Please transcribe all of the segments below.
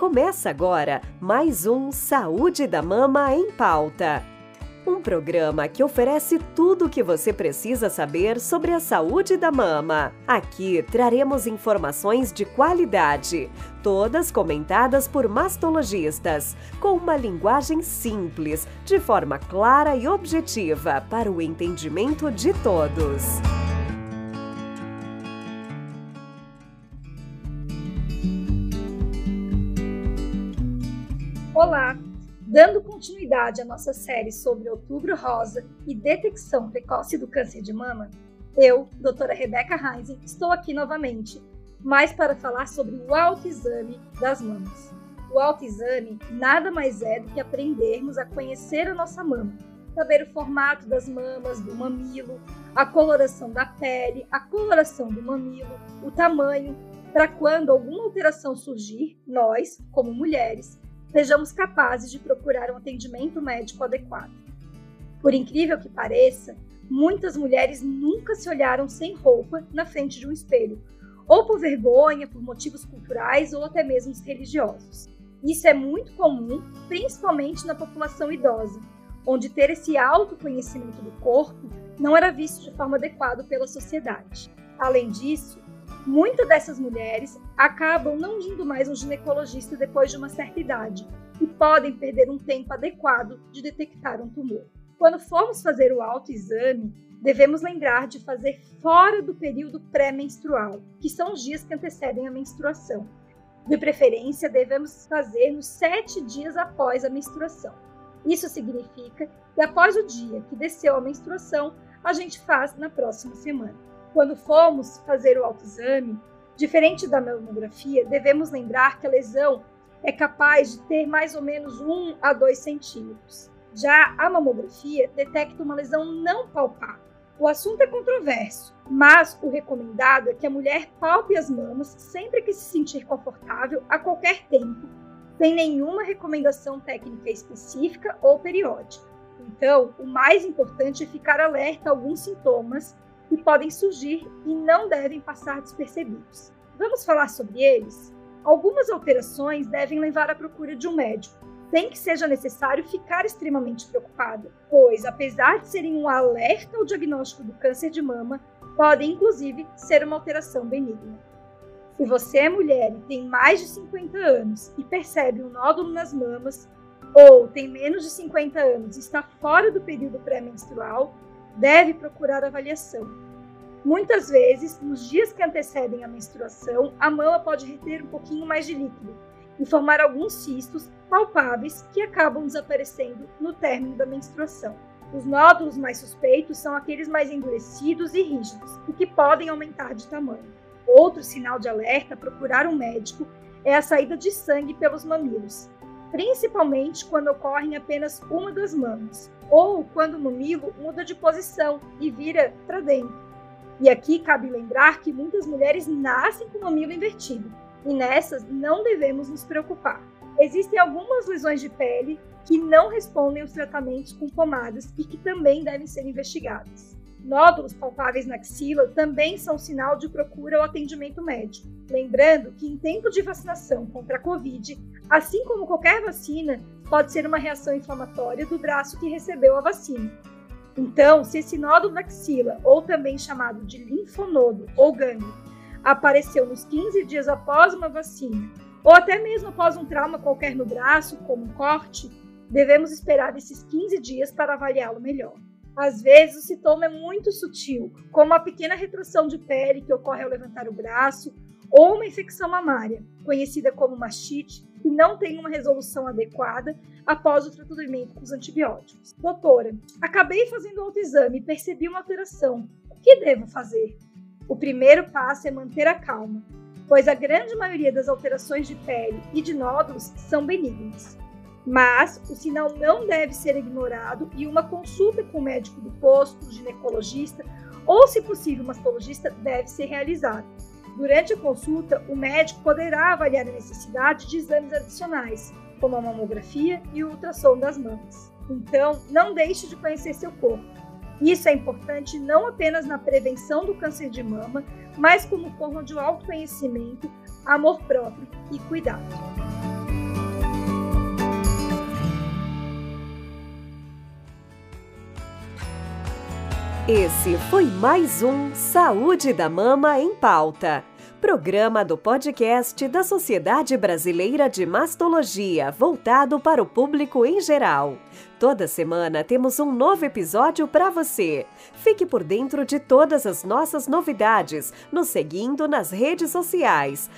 Começa agora mais um Saúde da Mama em Pauta. Um programa que oferece tudo o que você precisa saber sobre a saúde da mama. Aqui traremos informações de qualidade, todas comentadas por mastologistas, com uma linguagem simples, de forma clara e objetiva para o entendimento de todos. Olá! Dando continuidade à nossa série sobre Outubro Rosa e detecção precoce do câncer de mama, eu, doutora Rebeca Reisen, estou aqui novamente, mais para falar sobre o autoexame das mamas. O autoexame nada mais é do que aprendermos a conhecer a nossa mama, saber o formato das mamas, do mamilo, a coloração da pele, a coloração do mamilo, o tamanho, para quando alguma alteração surgir, nós, como mulheres, sejamos capazes de procurar um atendimento médico adequado. Por incrível que pareça, muitas mulheres nunca se olharam sem roupa na frente de um espelho, ou por vergonha, por motivos culturais ou até mesmo religiosos. Isso é muito comum, principalmente na população idosa, onde ter esse autoconhecimento do corpo não era visto de forma adequada pela sociedade. Além disso, Muitas dessas mulheres acabam não indo mais ao ginecologista depois de uma certa idade e podem perder um tempo adequado de detectar um tumor. Quando formos fazer o autoexame, devemos lembrar de fazer fora do período pré-menstrual, que são os dias que antecedem a menstruação. De preferência, devemos fazer nos sete dias após a menstruação. Isso significa que após o dia que desceu a menstruação, a gente faz na próxima semana. Quando formos fazer o autoexame, diferente da mamografia, devemos lembrar que a lesão é capaz de ter mais ou menos 1 a 2 centímetros. Já a mamografia detecta uma lesão não palpável. O assunto é controverso, mas o recomendado é que a mulher palpe as mamas sempre que se sentir confortável, a qualquer tempo, sem nenhuma recomendação técnica específica ou periódica. Então, o mais importante é ficar alerta a alguns sintomas que podem surgir e não devem passar despercebidos. Vamos falar sobre eles? Algumas alterações devem levar à procura de um médico, sem que seja necessário ficar extremamente preocupado, pois, apesar de serem um alerta ao diagnóstico do câncer de mama, podem inclusive ser uma alteração benigna. Se você é mulher e tem mais de 50 anos e percebe um nódulo nas mamas, ou tem menos de 50 anos e está fora do período pré-menstrual, deve procurar avaliação. Muitas vezes, nos dias que antecedem a menstruação, a mama pode reter um pouquinho mais de líquido e formar alguns cistos palpáveis que acabam desaparecendo no término da menstruação. Os nódulos mais suspeitos são aqueles mais endurecidos e rígidos, o que podem aumentar de tamanho. Outro sinal de alerta a procurar um médico é a saída de sangue pelos mamilos, principalmente quando ocorre em apenas uma das mamas, ou quando o mamilo muda de posição e vira para dentro. E aqui cabe lembrar que muitas mulheres nascem com o mamilo invertido, e nessas não devemos nos preocupar. Existem algumas lesões de pele que não respondem aos tratamentos com pomadas e que também devem ser investigadas. Nódulos palpáveis na axila também são sinal de procura ao atendimento médico. Lembrando que em tempo de vacinação contra a Covid, assim como qualquer vacina, pode ser uma reação inflamatória do braço que recebeu a vacina. Então, se esse nódulo na axila, ou também chamado de linfonodo ou gânglio, apareceu nos 15 dias após uma vacina, ou até mesmo após um trauma qualquer no braço, como um corte, devemos esperar esses 15 dias para avaliá-lo melhor. Às vezes, o sintoma é muito sutil, como a pequena retração de pele que ocorre ao levantar o braço, ou uma infecção mamária, conhecida como mastite, que não tem uma resolução adequada após o tratamento com os antibióticos. Doutora, acabei fazendo autoexame e percebi uma alteração. O que devo fazer? O primeiro passo é manter a calma, pois a grande maioria das alterações de pele e de nódulos são benignas. Mas o sinal não deve ser ignorado e uma consulta com o médico do posto, ginecologista ou, se possível, mastologista deve ser realizada. Durante a consulta, o médico poderá avaliar a necessidade de exames adicionais, como a mamografia e o ultrassom das mamas. Então, não deixe de conhecer seu corpo. Isso é importante não apenas na prevenção do câncer de mama, mas como forma de autoconhecimento, amor próprio e cuidado. Esse foi mais um Saúde da Mama em Pauta. Programa do podcast da Sociedade Brasileira de Mastologia, voltado para o público em geral. Toda semana temos um novo episódio para você. Fique por dentro de todas as nossas novidades, nos seguindo nas redes sociais,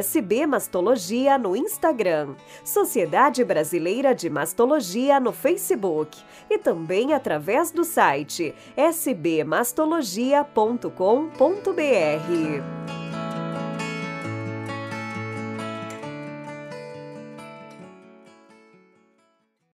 SBMastologia no Instagram, Sociedade Brasileira de Mastologia no Facebook e também através do site sbmastologia.com.br.